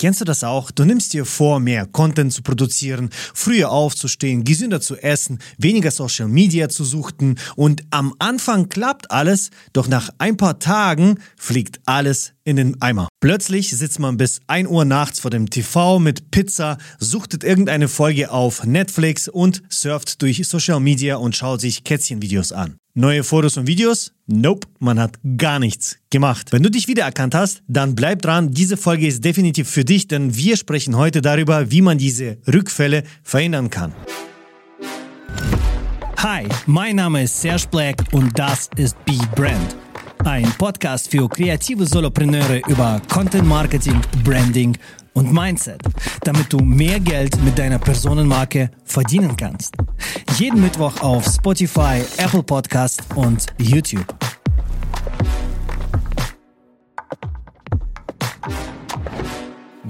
Kennst du das auch? Du nimmst dir vor, mehr Content zu produzieren, früher aufzustehen, gesünder zu essen, weniger Social Media zu suchten und am Anfang klappt alles, doch nach ein paar Tagen fliegt alles in den Eimer. Plötzlich sitzt man bis 1 Uhr nachts vor dem TV mit Pizza, suchtet irgendeine Folge auf Netflix und surft durch Social Media und schaut sich Kätzchenvideos an. Neue Fotos und Videos? Nope, man hat gar nichts gemacht. Wenn du dich wiedererkannt hast, dann bleib dran. Diese Folge ist definitiv für dich, denn wir sprechen heute darüber, wie man diese Rückfälle verhindern kann. Hi, mein Name ist Serge Black und das ist Be Brand. Ein Podcast für kreative Solopreneure über Content Marketing, Branding und Mindset, damit du mehr Geld mit deiner Personenmarke verdienen kannst. Jeden Mittwoch auf Spotify, Apple Podcast und YouTube.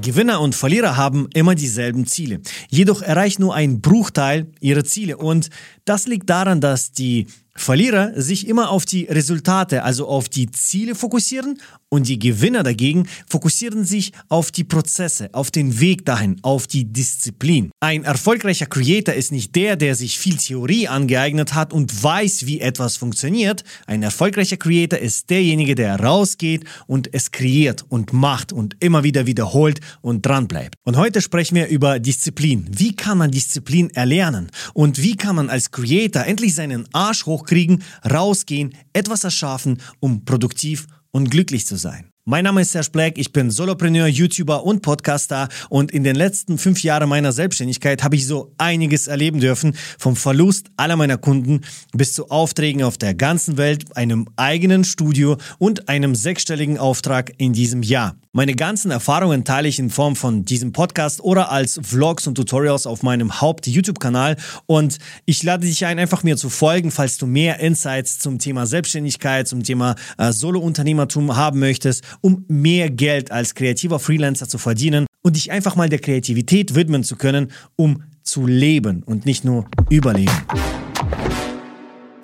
Gewinner und Verlierer haben immer dieselben Ziele. Jedoch erreicht nur ein Bruchteil ihre Ziele. Und das liegt daran, dass die Verlierer sich immer auf die Resultate, also auf die Ziele fokussieren und die Gewinner dagegen fokussieren sich auf die Prozesse, auf den Weg dahin, auf die Disziplin. Ein erfolgreicher Creator ist nicht der, der sich viel Theorie angeeignet hat und weiß, wie etwas funktioniert. Ein erfolgreicher Creator ist derjenige, der rausgeht und es kreiert und macht und immer wieder wiederholt und dran bleibt. Und heute sprechen wir über Disziplin. Wie kann man Disziplin erlernen? Und wie kann man als Creator endlich seinen Arsch hochkriegen, rausgehen, etwas erschaffen, um produktiv und glücklich zu sein. Mein Name ist Serge Black, ich bin Solopreneur, YouTuber und Podcaster und in den letzten fünf Jahren meiner Selbstständigkeit habe ich so einiges erleben dürfen, vom Verlust aller meiner Kunden bis zu Aufträgen auf der ganzen Welt, einem eigenen Studio und einem sechsstelligen Auftrag in diesem Jahr. Meine ganzen Erfahrungen teile ich in Form von diesem Podcast oder als Vlogs und Tutorials auf meinem Haupt-YouTube-Kanal und ich lade dich ein, einfach mir zu folgen, falls du mehr Insights zum Thema Selbstständigkeit, zum Thema äh, Solo-Unternehmertum haben möchtest um mehr Geld als kreativer Freelancer zu verdienen und dich einfach mal der Kreativität widmen zu können, um zu leben und nicht nur überleben.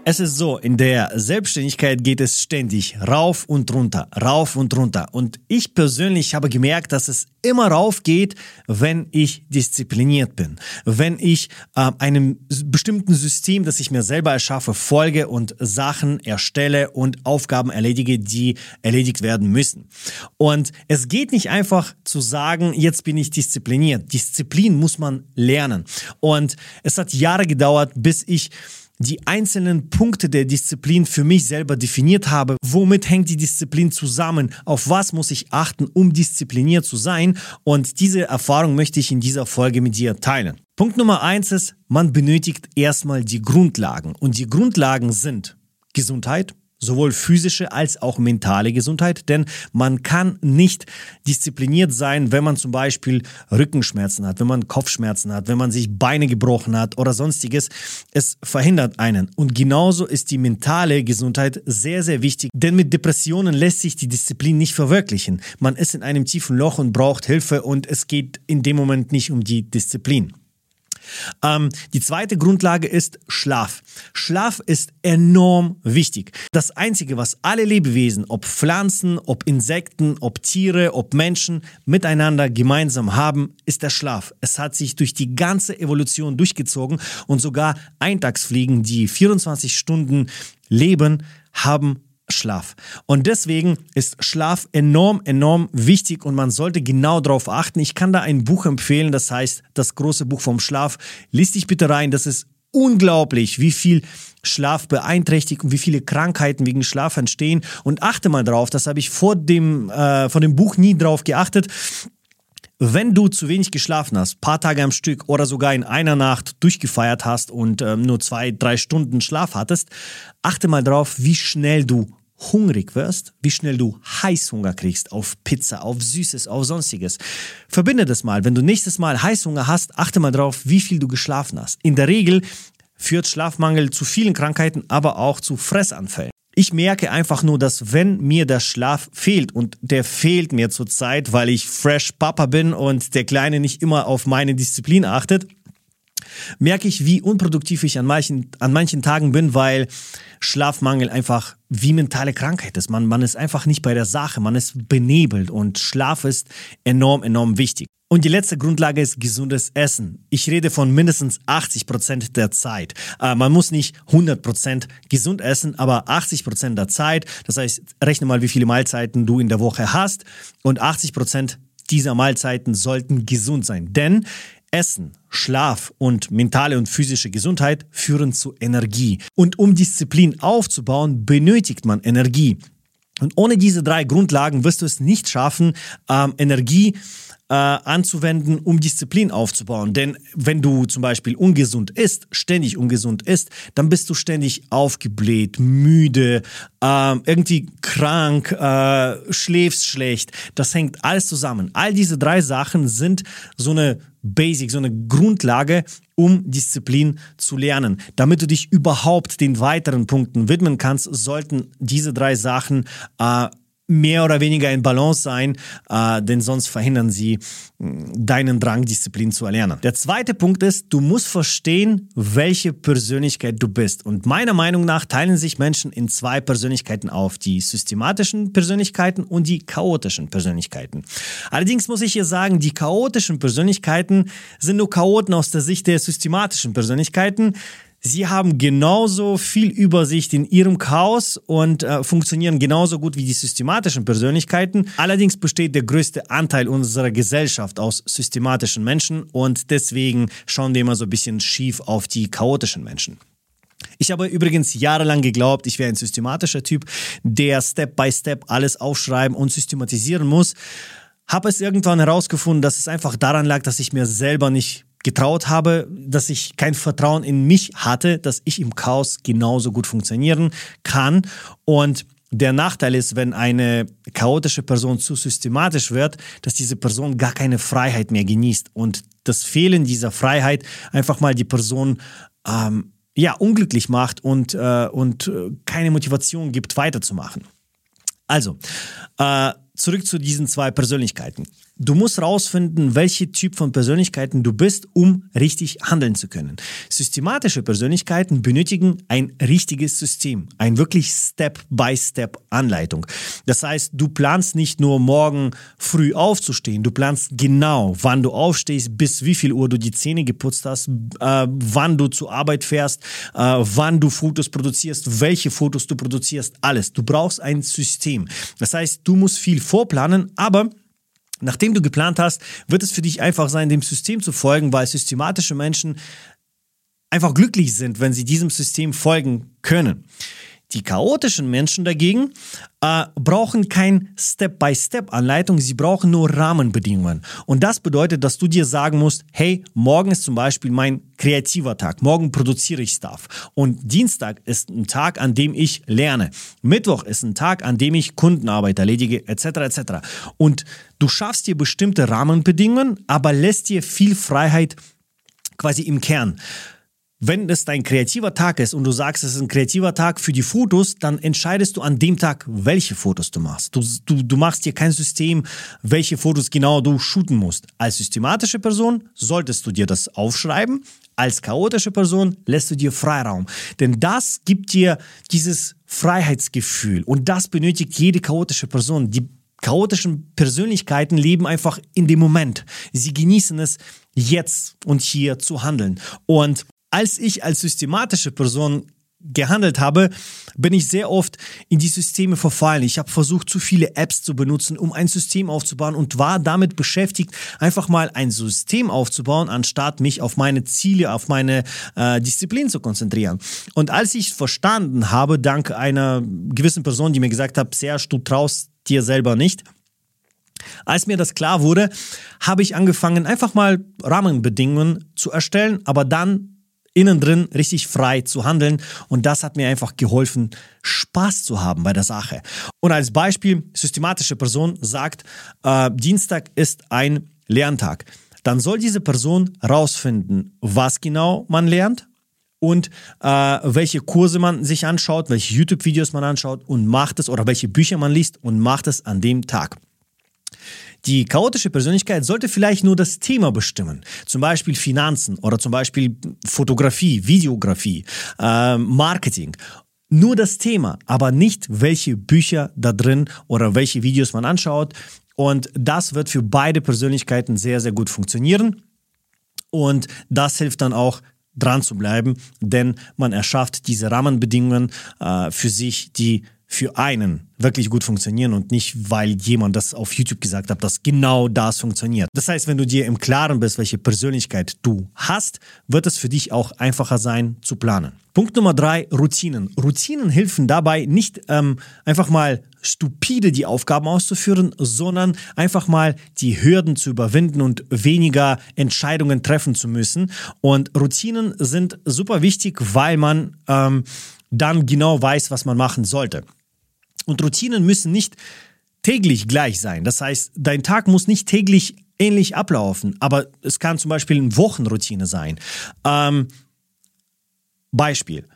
Es ist so, in der Selbstständigkeit geht es ständig rauf und runter, rauf und runter. Und ich persönlich habe gemerkt, dass es immer rauf geht, wenn ich diszipliniert bin. Wenn ich äh, einem bestimmten System, das ich mir selber erschaffe, folge und Sachen erstelle und Aufgaben erledige, die erledigt werden müssen. Und es geht nicht einfach zu sagen, jetzt bin ich diszipliniert. Disziplin muss man lernen. Und es hat Jahre gedauert, bis ich die einzelnen Punkte der Disziplin für mich selber definiert habe. Womit hängt die Disziplin zusammen? Auf was muss ich achten, um diszipliniert zu sein? Und diese Erfahrung möchte ich in dieser Folge mit dir teilen. Punkt Nummer eins ist, man benötigt erstmal die Grundlagen. Und die Grundlagen sind Gesundheit, sowohl physische als auch mentale Gesundheit, denn man kann nicht diszipliniert sein, wenn man zum Beispiel Rückenschmerzen hat, wenn man Kopfschmerzen hat, wenn man sich Beine gebrochen hat oder sonstiges. Es verhindert einen. Und genauso ist die mentale Gesundheit sehr, sehr wichtig, denn mit Depressionen lässt sich die Disziplin nicht verwirklichen. Man ist in einem tiefen Loch und braucht Hilfe und es geht in dem Moment nicht um die Disziplin. Ähm, die zweite Grundlage ist Schlaf. Schlaf ist enorm wichtig. Das Einzige, was alle Lebewesen, ob Pflanzen, ob Insekten, ob Tiere, ob Menschen miteinander gemeinsam haben, ist der Schlaf. Es hat sich durch die ganze Evolution durchgezogen und sogar Eintagsfliegen, die 24 Stunden leben, haben Schlaf. Und deswegen ist Schlaf enorm, enorm wichtig und man sollte genau darauf achten. Ich kann da ein Buch empfehlen, das heißt Das große Buch vom Schlaf. Lies dich bitte rein, das ist unglaublich, wie viel Schlaf beeinträchtigt und wie viele Krankheiten wegen Schlaf entstehen. Und achte mal drauf, das habe ich vor dem, äh, vor dem Buch nie drauf geachtet. Wenn du zu wenig geschlafen hast, paar Tage am Stück oder sogar in einer Nacht durchgefeiert hast und ähm, nur zwei, drei Stunden Schlaf hattest, achte mal drauf, wie schnell du hungrig wirst, wie schnell du Heißhunger kriegst auf Pizza, auf Süßes, auf Sonstiges. Verbinde das mal. Wenn du nächstes Mal Heißhunger hast, achte mal drauf, wie viel du geschlafen hast. In der Regel führt Schlafmangel zu vielen Krankheiten, aber auch zu Fressanfällen. Ich merke einfach nur, dass wenn mir der Schlaf fehlt und der fehlt mir zurzeit, weil ich fresh Papa bin und der Kleine nicht immer auf meine Disziplin achtet, merke ich, wie unproduktiv ich an manchen, an manchen Tagen bin, weil Schlafmangel einfach wie mentale Krankheit ist. Man, man ist einfach nicht bei der Sache, man ist benebelt und Schlaf ist enorm, enorm wichtig. Und die letzte Grundlage ist gesundes Essen. Ich rede von mindestens 80 Prozent der Zeit. Äh, man muss nicht 100 Prozent gesund essen, aber 80 Prozent der Zeit. Das heißt, rechne mal, wie viele Mahlzeiten du in der Woche hast. Und 80 Prozent dieser Mahlzeiten sollten gesund sein. Denn Essen, Schlaf und mentale und physische Gesundheit führen zu Energie. Und um Disziplin aufzubauen, benötigt man Energie. Und ohne diese drei Grundlagen wirst du es nicht schaffen, ähm, Energie äh, anzuwenden, um Disziplin aufzubauen. Denn wenn du zum Beispiel ungesund isst, ständig ungesund isst, dann bist du ständig aufgebläht, müde, äh, irgendwie krank, äh, schläfst schlecht. Das hängt alles zusammen. All diese drei Sachen sind so eine Basic, so eine Grundlage, um Disziplin zu lernen. Damit du dich überhaupt den weiteren Punkten widmen kannst, sollten diese drei Sachen äh, mehr oder weniger in Balance sein, äh, denn sonst verhindern sie mm, deinen Drang, Disziplin zu erlernen. Der zweite Punkt ist, du musst verstehen, welche Persönlichkeit du bist. Und meiner Meinung nach teilen sich Menschen in zwei Persönlichkeiten auf, die systematischen Persönlichkeiten und die chaotischen Persönlichkeiten. Allerdings muss ich hier sagen, die chaotischen Persönlichkeiten sind nur Chaoten aus der Sicht der systematischen Persönlichkeiten. Sie haben genauso viel Übersicht in ihrem Chaos und äh, funktionieren genauso gut wie die systematischen Persönlichkeiten. Allerdings besteht der größte Anteil unserer Gesellschaft aus systematischen Menschen und deswegen schauen wir immer so ein bisschen schief auf die chaotischen Menschen. Ich habe übrigens jahrelang geglaubt, ich wäre ein systematischer Typ, der Step by Step alles aufschreiben und systematisieren muss. Habe es irgendwann herausgefunden, dass es einfach daran lag, dass ich mir selber nicht getraut habe, dass ich kein Vertrauen in mich hatte, dass ich im Chaos genauso gut funktionieren kann. Und der Nachteil ist, wenn eine chaotische Person zu systematisch wird, dass diese Person gar keine Freiheit mehr genießt und das Fehlen dieser Freiheit einfach mal die Person ähm, ja unglücklich macht und, äh, und äh, keine Motivation gibt, weiterzumachen. Also, äh, zurück zu diesen zwei Persönlichkeiten. Du musst rausfinden, welche Typ von Persönlichkeiten du bist, um richtig handeln zu können. Systematische Persönlichkeiten benötigen ein richtiges System, ein wirklich Step-by-Step-Anleitung. Das heißt, du planst nicht nur morgen früh aufzustehen, du planst genau, wann du aufstehst, bis wie viel Uhr du die Zähne geputzt hast, äh, wann du zur Arbeit fährst, äh, wann du Fotos produzierst, welche Fotos du produzierst, alles. Du brauchst ein System. Das heißt, du musst viel vorplanen, aber Nachdem du geplant hast, wird es für dich einfach sein, dem System zu folgen, weil systematische Menschen einfach glücklich sind, wenn sie diesem System folgen können. Die chaotischen Menschen dagegen äh, brauchen kein Step-by-Step-Anleitung, sie brauchen nur Rahmenbedingungen. Und das bedeutet, dass du dir sagen musst, hey, morgen ist zum Beispiel mein kreativer Tag, morgen produziere ich Stuff. Und Dienstag ist ein Tag, an dem ich lerne. Mittwoch ist ein Tag, an dem ich Kundenarbeit erledige, etc. etc. Und du schaffst dir bestimmte Rahmenbedingungen, aber lässt dir viel Freiheit quasi im Kern. Wenn es dein kreativer Tag ist und du sagst, es ist ein kreativer Tag für die Fotos, dann entscheidest du an dem Tag, welche Fotos du machst. Du, du, du machst dir kein System, welche Fotos genau du shooten musst. Als systematische Person solltest du dir das aufschreiben. Als chaotische Person lässt du dir Freiraum. Denn das gibt dir dieses Freiheitsgefühl und das benötigt jede chaotische Person. Die chaotischen Persönlichkeiten leben einfach in dem Moment. Sie genießen es, jetzt und hier zu handeln. Und als ich als systematische Person gehandelt habe, bin ich sehr oft in die Systeme verfallen. Ich habe versucht, zu viele Apps zu benutzen, um ein System aufzubauen und war damit beschäftigt, einfach mal ein System aufzubauen, anstatt mich auf meine Ziele, auf meine äh, Disziplin zu konzentrieren. Und als ich verstanden habe, dank einer gewissen Person, die mir gesagt hat, Serge, du traust dir selber nicht, als mir das klar wurde, habe ich angefangen, einfach mal Rahmenbedingungen zu erstellen, aber dann innen drin richtig frei zu handeln. Und das hat mir einfach geholfen, Spaß zu haben bei der Sache. Und als Beispiel, systematische Person sagt, äh, Dienstag ist ein Lerntag. Dann soll diese Person rausfinden, was genau man lernt und äh, welche Kurse man sich anschaut, welche YouTube-Videos man anschaut und macht es oder welche Bücher man liest und macht es an dem Tag. Die chaotische Persönlichkeit sollte vielleicht nur das Thema bestimmen, zum Beispiel Finanzen oder zum Beispiel Fotografie, Videografie, äh, Marketing nur das Thema, aber nicht welche Bücher da drin oder welche Videos man anschaut. Und das wird für beide Persönlichkeiten sehr, sehr gut funktionieren. Und das hilft dann auch dran zu bleiben, denn man erschafft diese Rahmenbedingungen äh, für sich, die für einen wirklich gut funktionieren und nicht, weil jemand das auf YouTube gesagt hat, dass genau das funktioniert. Das heißt, wenn du dir im Klaren bist, welche Persönlichkeit du hast, wird es für dich auch einfacher sein zu planen. Punkt Nummer drei, Routinen. Routinen helfen dabei, nicht ähm, einfach mal stupide die Aufgaben auszuführen, sondern einfach mal die Hürden zu überwinden und weniger Entscheidungen treffen zu müssen. Und Routinen sind super wichtig, weil man ähm, dann genau weiß, was man machen sollte. Und Routinen müssen nicht täglich gleich sein. Das heißt, dein Tag muss nicht täglich ähnlich ablaufen, aber es kann zum Beispiel eine Wochenroutine sein. Ähm, Beispiel.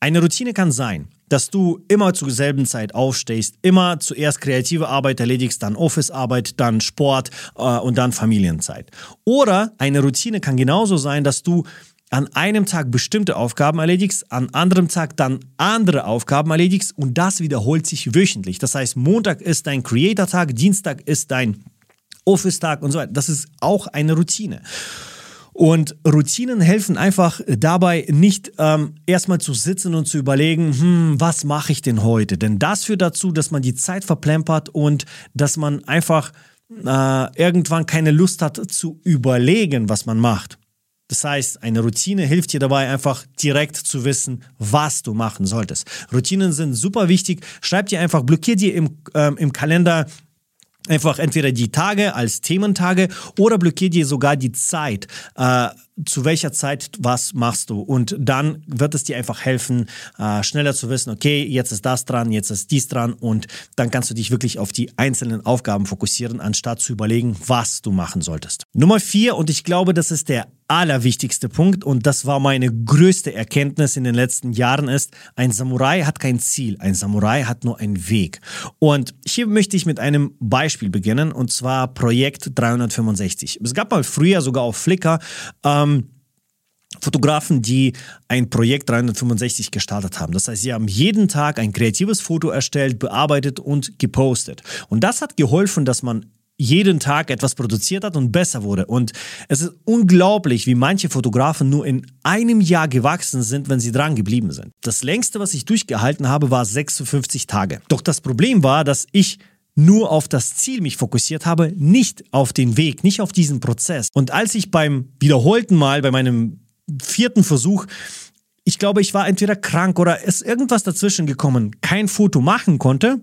Eine Routine kann sein, dass du immer zur selben Zeit aufstehst, immer zuerst kreative Arbeit erledigst, dann Office-Arbeit, dann Sport äh, und dann Familienzeit. Oder eine Routine kann genauso sein, dass du an einem Tag bestimmte Aufgaben erledigst, an anderem Tag dann andere Aufgaben erledigst und das wiederholt sich wöchentlich. Das heißt, Montag ist dein Creator-Tag, Dienstag ist dein Office-Tag und so weiter. Das ist auch eine Routine. Und Routinen helfen einfach dabei, nicht ähm, erstmal zu sitzen und zu überlegen, hm, was mache ich denn heute? Denn das führt dazu, dass man die Zeit verplempert und dass man einfach äh, irgendwann keine Lust hat zu überlegen, was man macht. Das heißt, eine Routine hilft dir dabei, einfach direkt zu wissen, was du machen solltest. Routinen sind super wichtig. Schreib dir einfach, blockier dir im, ähm, im Kalender einfach entweder die Tage als Thementage oder blockier dir sogar die Zeit. Äh, zu welcher Zeit was machst du. Und dann wird es dir einfach helfen, äh, schneller zu wissen, okay, jetzt ist das dran, jetzt ist dies dran und dann kannst du dich wirklich auf die einzelnen Aufgaben fokussieren, anstatt zu überlegen, was du machen solltest. Nummer vier, und ich glaube, das ist der allerwichtigste Punkt und das war meine größte Erkenntnis in den letzten Jahren ist, ein Samurai hat kein Ziel, ein Samurai hat nur einen Weg. Und hier möchte ich mit einem Beispiel beginnen und zwar Projekt 365. Es gab mal früher sogar auf Flickr ähm, Fotografen, die ein Projekt 365 gestartet haben. Das heißt, sie haben jeden Tag ein kreatives Foto erstellt, bearbeitet und gepostet. Und das hat geholfen, dass man jeden Tag etwas produziert hat und besser wurde. Und es ist unglaublich, wie manche Fotografen nur in einem Jahr gewachsen sind, wenn sie dran geblieben sind. Das längste, was ich durchgehalten habe, war 56 Tage. Doch das Problem war, dass ich nur auf das Ziel mich fokussiert habe, nicht auf den Weg, nicht auf diesen Prozess. Und als ich beim wiederholten Mal, bei meinem vierten Versuch, ich glaube, ich war entweder krank oder ist irgendwas dazwischen gekommen, kein Foto machen konnte,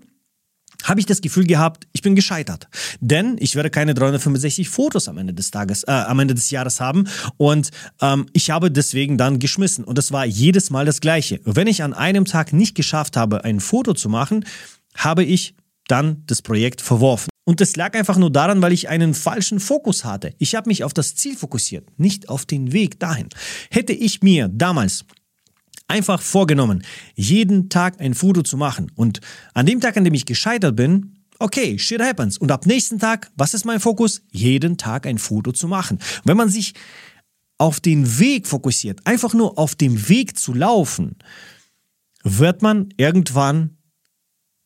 habe ich das Gefühl gehabt, ich bin gescheitert. Denn ich werde keine 365 Fotos am Ende des Tages, äh, am Ende des Jahres haben. Und ähm, ich habe deswegen dann geschmissen. Und es war jedes Mal das Gleiche. Wenn ich an einem Tag nicht geschafft habe, ein Foto zu machen, habe ich dann das Projekt verworfen. Und das lag einfach nur daran, weil ich einen falschen Fokus hatte. Ich habe mich auf das Ziel fokussiert, nicht auf den Weg dahin. Hätte ich mir damals einfach vorgenommen, jeden Tag ein Foto zu machen und an dem Tag, an dem ich gescheitert bin, okay, shit happens. Und ab nächsten Tag, was ist mein Fokus? Jeden Tag ein Foto zu machen. wenn man sich auf den Weg fokussiert, einfach nur auf dem Weg zu laufen, wird man irgendwann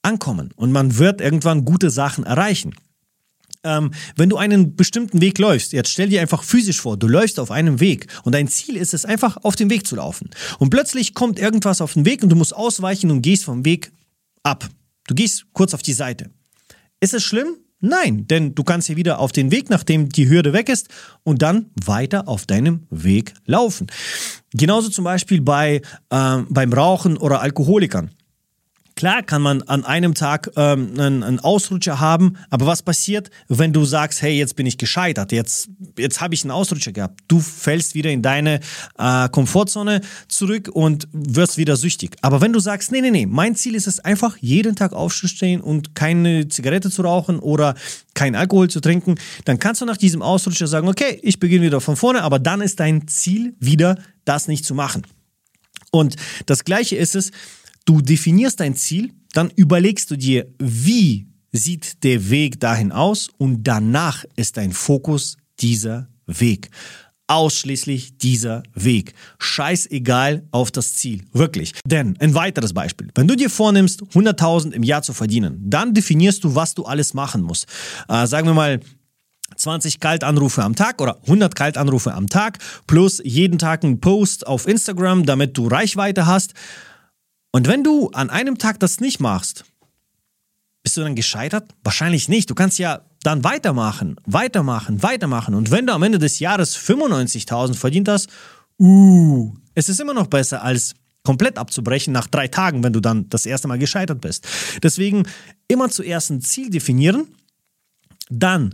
ankommen und man wird irgendwann gute Sachen erreichen. Ähm, wenn du einen bestimmten Weg läufst, jetzt stell dir einfach physisch vor, du läufst auf einem Weg und dein Ziel ist es einfach auf dem Weg zu laufen. Und plötzlich kommt irgendwas auf den Weg und du musst ausweichen und gehst vom Weg ab. Du gehst kurz auf die Seite. Ist es schlimm? Nein, denn du kannst hier wieder auf den Weg, nachdem die Hürde weg ist, und dann weiter auf deinem Weg laufen. Genauso zum Beispiel bei, äh, beim Rauchen oder Alkoholikern. Klar kann man an einem Tag ähm, einen, einen, Ausrutscher haben, aber was passiert, wenn du sagst, hey, jetzt bin ich gescheitert, jetzt, jetzt habe ich einen Ausrutscher gehabt. Du fällst wieder in deine äh, Komfortzone zurück und wirst wieder süchtig. Aber wenn du sagst, nee, nee, nee, mein Ziel ist es einfach, jeden Tag aufzustehen und keine Zigarette zu rauchen oder kein Alkohol zu trinken, dann kannst du nach diesem Ausrutscher sagen, okay, ich beginne wieder von vorne, aber dann ist dein Ziel wieder, das nicht zu machen. Und das Gleiche ist es, Du definierst dein Ziel, dann überlegst du dir, wie sieht der Weg dahin aus und danach ist dein Fokus dieser Weg. Ausschließlich dieser Weg. Scheißegal auf das Ziel. Wirklich. Denn ein weiteres Beispiel. Wenn du dir vornimmst, 100.000 im Jahr zu verdienen, dann definierst du, was du alles machen musst. Äh, sagen wir mal, 20 Kaltanrufe am Tag oder 100 Kaltanrufe am Tag plus jeden Tag einen Post auf Instagram, damit du Reichweite hast. Und wenn du an einem Tag das nicht machst, bist du dann gescheitert? Wahrscheinlich nicht. Du kannst ja dann weitermachen, weitermachen, weitermachen. Und wenn du am Ende des Jahres 95.000 verdient hast, uh, es ist immer noch besser als komplett abzubrechen nach drei Tagen, wenn du dann das erste Mal gescheitert bist. Deswegen immer zuerst ein Ziel definieren, dann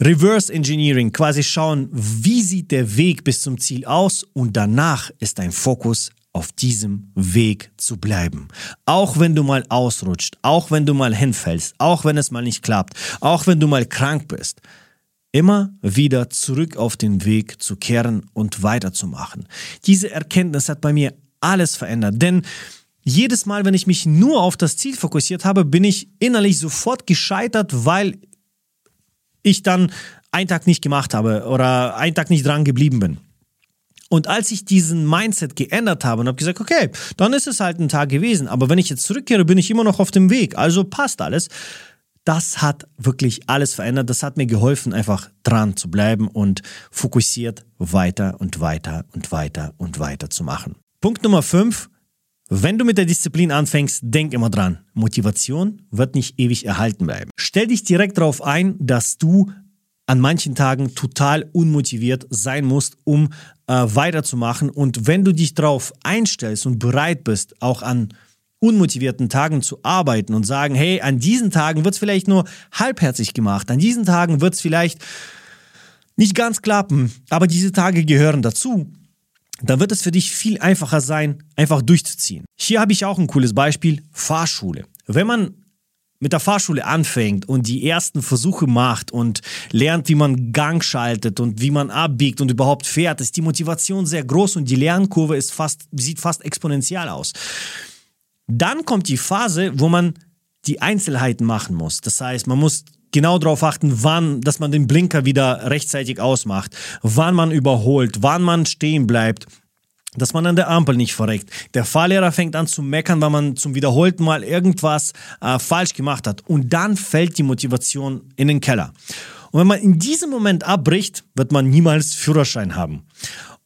Reverse Engineering, quasi schauen, wie sieht der Weg bis zum Ziel aus und danach ist dein Fokus auf diesem Weg zu bleiben. Auch wenn du mal ausrutscht, auch wenn du mal hinfällst, auch wenn es mal nicht klappt, auch wenn du mal krank bist. Immer wieder zurück auf den Weg zu kehren und weiterzumachen. Diese Erkenntnis hat bei mir alles verändert, denn jedes Mal, wenn ich mich nur auf das Ziel fokussiert habe, bin ich innerlich sofort gescheitert, weil ich dann einen Tag nicht gemacht habe oder einen Tag nicht dran geblieben bin. Und als ich diesen Mindset geändert habe und habe gesagt, okay, dann ist es halt ein Tag gewesen, aber wenn ich jetzt zurückkehre, bin ich immer noch auf dem Weg, also passt alles. Das hat wirklich alles verändert. Das hat mir geholfen, einfach dran zu bleiben und fokussiert weiter und weiter und weiter und weiter zu machen. Punkt Nummer 5. Wenn du mit der Disziplin anfängst, denk immer dran. Motivation wird nicht ewig erhalten bleiben. Stell dich direkt darauf ein, dass du an manchen Tagen total unmotiviert sein musst, um äh, weiterzumachen. Und wenn du dich darauf einstellst und bereit bist, auch an unmotivierten Tagen zu arbeiten und sagen, hey, an diesen Tagen wird es vielleicht nur halbherzig gemacht, an diesen Tagen wird es vielleicht nicht ganz klappen, aber diese Tage gehören dazu, dann wird es für dich viel einfacher sein, einfach durchzuziehen. Hier habe ich auch ein cooles Beispiel, Fahrschule. Wenn man mit der Fahrschule anfängt und die ersten Versuche macht und lernt, wie man Gang schaltet und wie man abbiegt und überhaupt fährt, ist die Motivation sehr groß und die Lernkurve ist fast, sieht fast exponentiell aus. Dann kommt die Phase, wo man die Einzelheiten machen muss. Das heißt, man muss genau darauf achten, wann, dass man den Blinker wieder rechtzeitig ausmacht, wann man überholt, wann man stehen bleibt, dass man an der Ampel nicht verreckt. Der Fahrlehrer fängt an zu meckern, weil man zum wiederholten Mal irgendwas äh, falsch gemacht hat. Und dann fällt die Motivation in den Keller. Und wenn man in diesem Moment abbricht, wird man niemals Führerschein haben.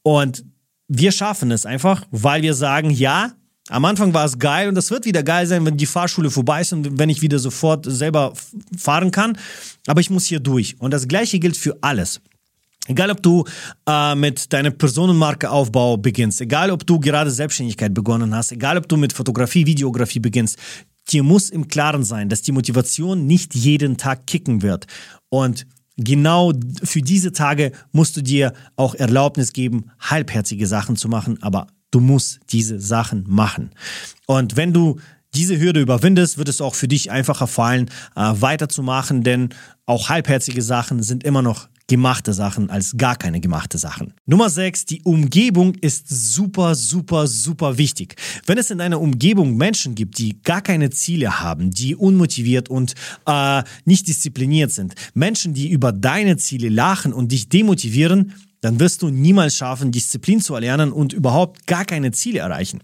Und wir schaffen es einfach, weil wir sagen, ja, am Anfang war es geil und das wird wieder geil sein, wenn die Fahrschule vorbei ist und wenn ich wieder sofort selber fahren kann. Aber ich muss hier durch. Und das Gleiche gilt für alles. Egal, ob du äh, mit deiner Personenmarkeaufbau beginnst, egal, ob du gerade Selbstständigkeit begonnen hast, egal, ob du mit Fotografie, Videografie beginnst, dir muss im Klaren sein, dass die Motivation nicht jeden Tag kicken wird. Und genau für diese Tage musst du dir auch Erlaubnis geben, halbherzige Sachen zu machen, aber du musst diese Sachen machen. Und wenn du diese Hürde überwindest, wird es auch für dich einfacher fallen, äh, weiterzumachen, denn auch halbherzige Sachen sind immer noch gemachte Sachen als gar keine gemachte Sachen. Nummer 6, die Umgebung ist super, super, super wichtig. Wenn es in einer Umgebung Menschen gibt, die gar keine Ziele haben, die unmotiviert und äh, nicht diszipliniert sind, Menschen, die über deine Ziele lachen und dich demotivieren, dann wirst du niemals schaffen, Disziplin zu erlernen und überhaupt gar keine Ziele erreichen.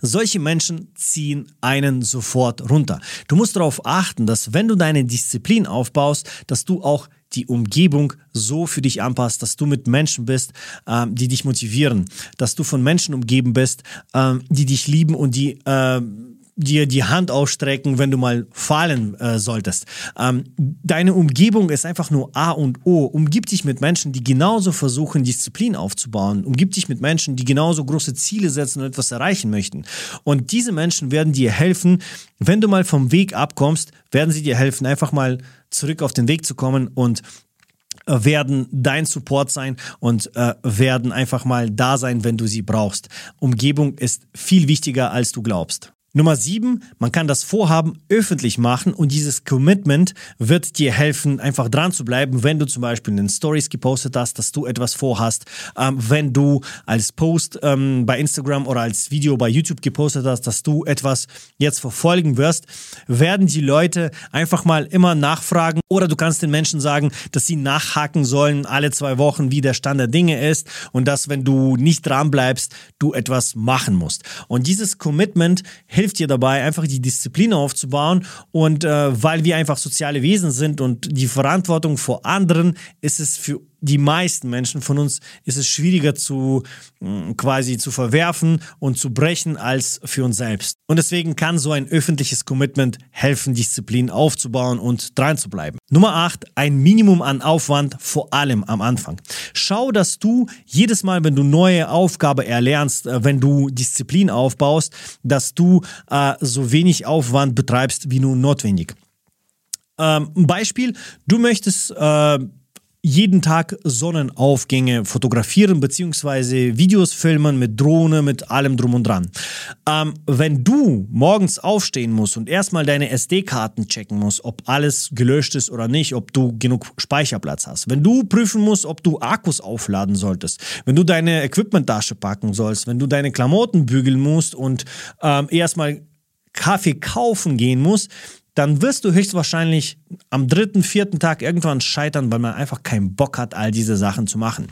Solche Menschen ziehen einen sofort runter. Du musst darauf achten, dass wenn du deine Disziplin aufbaust, dass du auch die Umgebung so für dich anpasst, dass du mit Menschen bist, ähm, die dich motivieren, dass du von Menschen umgeben bist, ähm, die dich lieben und die ähm, dir die Hand ausstrecken, wenn du mal fallen äh, solltest. Ähm, deine Umgebung ist einfach nur A und O. Umgib dich mit Menschen, die genauso versuchen, Disziplin aufzubauen. Umgib dich mit Menschen, die genauso große Ziele setzen und etwas erreichen möchten. Und diese Menschen werden dir helfen, wenn du mal vom Weg abkommst, werden sie dir helfen, einfach mal zurück auf den Weg zu kommen und äh, werden dein Support sein und äh, werden einfach mal da sein, wenn du sie brauchst. Umgebung ist viel wichtiger, als du glaubst. Nummer sieben, man kann das Vorhaben öffentlich machen und dieses Commitment wird dir helfen, einfach dran zu bleiben, wenn du zum Beispiel in den Stories gepostet hast, dass du etwas vorhast, ähm, wenn du als Post ähm, bei Instagram oder als Video bei YouTube gepostet hast, dass du etwas jetzt verfolgen wirst, werden die Leute einfach mal immer nachfragen oder du kannst den Menschen sagen, dass sie nachhaken sollen alle zwei Wochen, wie der Stand der Dinge ist und dass, wenn du nicht dran bleibst, du etwas machen musst. Und dieses Commitment hilft dir dabei, einfach die Disziplin aufzubauen. Und äh, weil wir einfach soziale Wesen sind und die Verantwortung vor anderen, ist es für die meisten Menschen von uns ist es schwieriger zu mm, quasi zu verwerfen und zu brechen als für uns selbst. Und deswegen kann so ein öffentliches Commitment helfen, Disziplin aufzubauen und dran zu bleiben. Nummer 8, ein Minimum an Aufwand, vor allem am Anfang. Schau, dass du jedes Mal, wenn du neue Aufgabe erlernst, äh, wenn du Disziplin aufbaust, dass du äh, so wenig Aufwand betreibst wie nur notwendig. Ähm, ein Beispiel, du möchtest äh, jeden Tag Sonnenaufgänge fotografieren beziehungsweise Videos filmen mit Drohne, mit allem drum und dran. Ähm, wenn du morgens aufstehen musst und erstmal deine SD-Karten checken musst, ob alles gelöscht ist oder nicht, ob du genug Speicherplatz hast, wenn du prüfen musst, ob du Akkus aufladen solltest, wenn du deine Equipmenttasche packen sollst, wenn du deine Klamotten bügeln musst und ähm, erstmal Kaffee kaufen gehen musst, dann wirst du höchstwahrscheinlich am dritten, vierten Tag irgendwann scheitern, weil man einfach keinen Bock hat, all diese Sachen zu machen.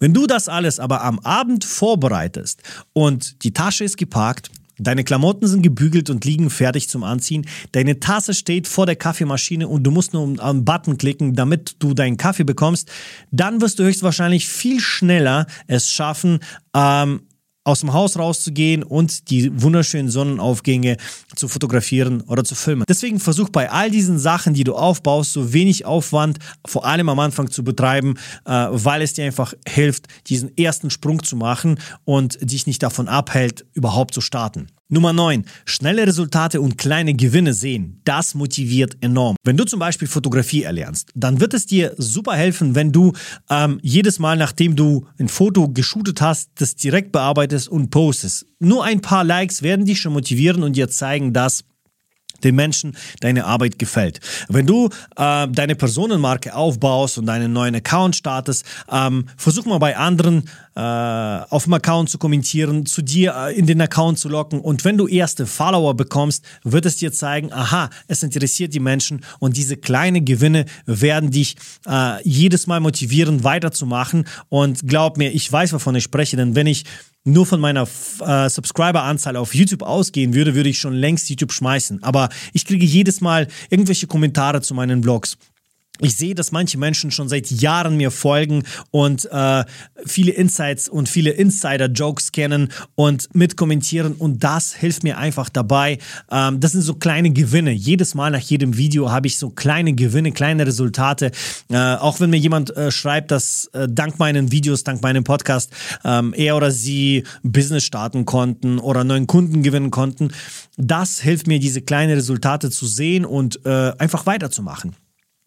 Wenn du das alles aber am Abend vorbereitest und die Tasche ist geparkt, Deine Klamotten sind gebügelt und liegen fertig zum Anziehen. Deine Tasse steht vor der Kaffeemaschine und du musst nur einen Button klicken, damit du deinen Kaffee bekommst. Dann wirst du höchstwahrscheinlich viel schneller es schaffen, ähm, aus dem Haus rauszugehen und die wunderschönen Sonnenaufgänge zu fotografieren oder zu filmen. Deswegen versuch bei all diesen Sachen, die du aufbaust, so wenig Aufwand vor allem am Anfang zu betreiben, äh, weil es dir einfach hilft, diesen ersten Sprung zu machen und dich nicht davon abhält, überhaupt zu starten. Nummer 9. Schnelle Resultate und kleine Gewinne sehen. Das motiviert enorm. Wenn du zum Beispiel Fotografie erlernst, dann wird es dir super helfen, wenn du ähm, jedes Mal, nachdem du ein Foto geshootet hast, das direkt bearbeitest und postest. Nur ein paar Likes werden dich schon motivieren und dir zeigen, dass den Menschen deine Arbeit gefällt. Wenn du äh, deine Personenmarke aufbaust und einen neuen Account startest, ähm, versuch mal bei anderen äh, auf dem Account zu kommentieren, zu dir äh, in den Account zu locken. Und wenn du erste Follower bekommst, wird es dir zeigen, aha, es interessiert die Menschen. Und diese kleinen Gewinne werden dich äh, jedes Mal motivieren, weiterzumachen. Und glaub mir, ich weiß, wovon ich spreche, denn wenn ich nur von meiner äh, Subscriber-Anzahl auf YouTube ausgehen würde, würde ich schon längst YouTube schmeißen. Aber ich kriege jedes Mal irgendwelche Kommentare zu meinen Vlogs ich sehe, dass manche Menschen schon seit Jahren mir folgen und äh, viele Insights und viele Insider-Jokes kennen und mitkommentieren und das hilft mir einfach dabei. Ähm, das sind so kleine Gewinne. Jedes Mal nach jedem Video habe ich so kleine Gewinne, kleine Resultate. Äh, auch wenn mir jemand äh, schreibt, dass äh, dank meinen Videos, dank meinem Podcast ähm, er oder sie Business starten konnten oder neuen Kunden gewinnen konnten, das hilft mir, diese kleinen Resultate zu sehen und äh, einfach weiterzumachen.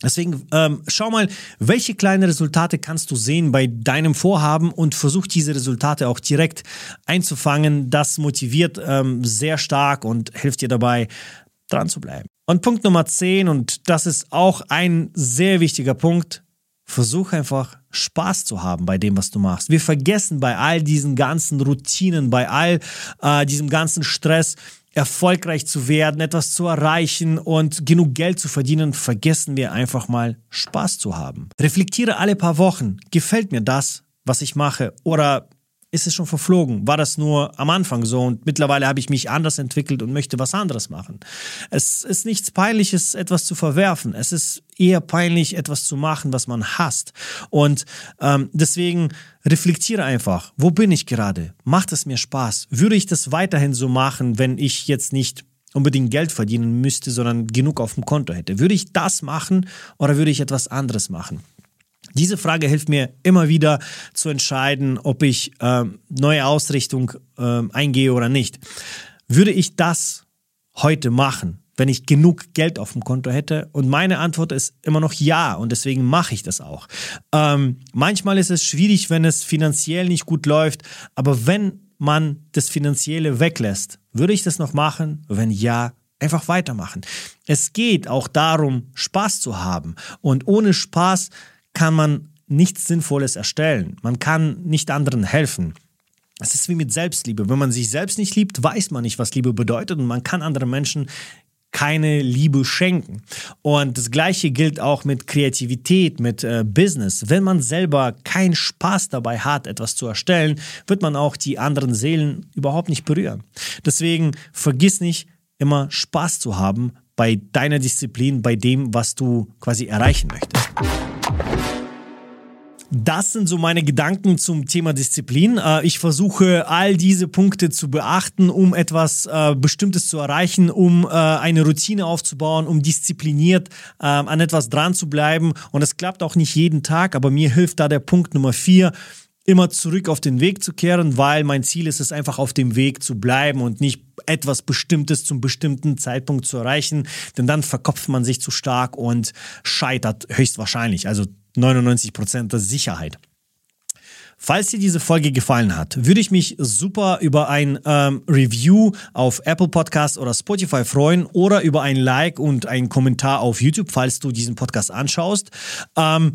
Deswegen ähm, schau mal, welche kleinen Resultate kannst du sehen bei deinem Vorhaben und versuch diese Resultate auch direkt einzufangen. Das motiviert ähm, sehr stark und hilft dir dabei, dran zu bleiben. Und Punkt Nummer 10, und das ist auch ein sehr wichtiger Punkt, versuch einfach Spaß zu haben bei dem, was du machst. Wir vergessen bei all diesen ganzen Routinen, bei all äh, diesem ganzen Stress, erfolgreich zu werden, etwas zu erreichen und genug Geld zu verdienen, vergessen wir einfach mal Spaß zu haben. Reflektiere alle paar Wochen, gefällt mir das, was ich mache oder ist es schon verflogen? War das nur am Anfang so und mittlerweile habe ich mich anders entwickelt und möchte was anderes machen? Es ist nichts Peinliches, etwas zu verwerfen. Es ist eher peinlich, etwas zu machen, was man hasst. Und ähm, deswegen reflektiere einfach, wo bin ich gerade? Macht es mir Spaß? Würde ich das weiterhin so machen, wenn ich jetzt nicht unbedingt Geld verdienen müsste, sondern genug auf dem Konto hätte? Würde ich das machen oder würde ich etwas anderes machen? Diese Frage hilft mir immer wieder zu entscheiden, ob ich äh, neue Ausrichtung äh, eingehe oder nicht. Würde ich das heute machen, wenn ich genug Geld auf dem Konto hätte? Und meine Antwort ist immer noch ja und deswegen mache ich das auch. Ähm, manchmal ist es schwierig, wenn es finanziell nicht gut läuft, aber wenn man das Finanzielle weglässt, würde ich das noch machen? Wenn ja, einfach weitermachen. Es geht auch darum, Spaß zu haben. Und ohne Spaß kann man nichts Sinnvolles erstellen. Man kann nicht anderen helfen. Es ist wie mit Selbstliebe. Wenn man sich selbst nicht liebt, weiß man nicht, was Liebe bedeutet und man kann anderen Menschen keine Liebe schenken. Und das gleiche gilt auch mit Kreativität, mit äh, Business. Wenn man selber keinen Spaß dabei hat, etwas zu erstellen, wird man auch die anderen Seelen überhaupt nicht berühren. Deswegen vergiss nicht, immer Spaß zu haben bei deiner Disziplin, bei dem, was du quasi erreichen möchtest. Das sind so meine Gedanken zum Thema Disziplin. Äh, ich versuche all diese Punkte zu beachten, um etwas äh, Bestimmtes zu erreichen, um äh, eine Routine aufzubauen, um diszipliniert an etwas dran zu bleiben. Und es klappt auch nicht jeden Tag, aber mir hilft da der Punkt Nummer vier immer zurück auf den Weg zu kehren, weil mein Ziel ist es einfach auf dem Weg zu bleiben und nicht etwas Bestimmtes zum bestimmten Zeitpunkt zu erreichen, denn dann verkopft man sich zu stark und scheitert höchstwahrscheinlich. Also 99 Prozent der Sicherheit. Falls dir diese Folge gefallen hat, würde ich mich super über ein ähm, Review auf Apple Podcast oder Spotify freuen oder über ein Like und einen Kommentar auf YouTube, falls du diesen Podcast anschaust. Ähm,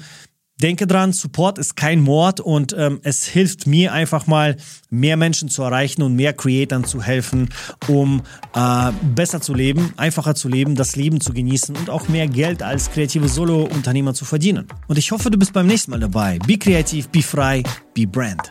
Denke dran, Support ist kein Mord und ähm, es hilft mir einfach mal, mehr Menschen zu erreichen und mehr Creatern zu helfen, um äh, besser zu leben, einfacher zu leben, das Leben zu genießen und auch mehr Geld als kreative Solo-Unternehmer zu verdienen. Und ich hoffe, du bist beim nächsten Mal dabei. Be kreativ, be frei, be brand.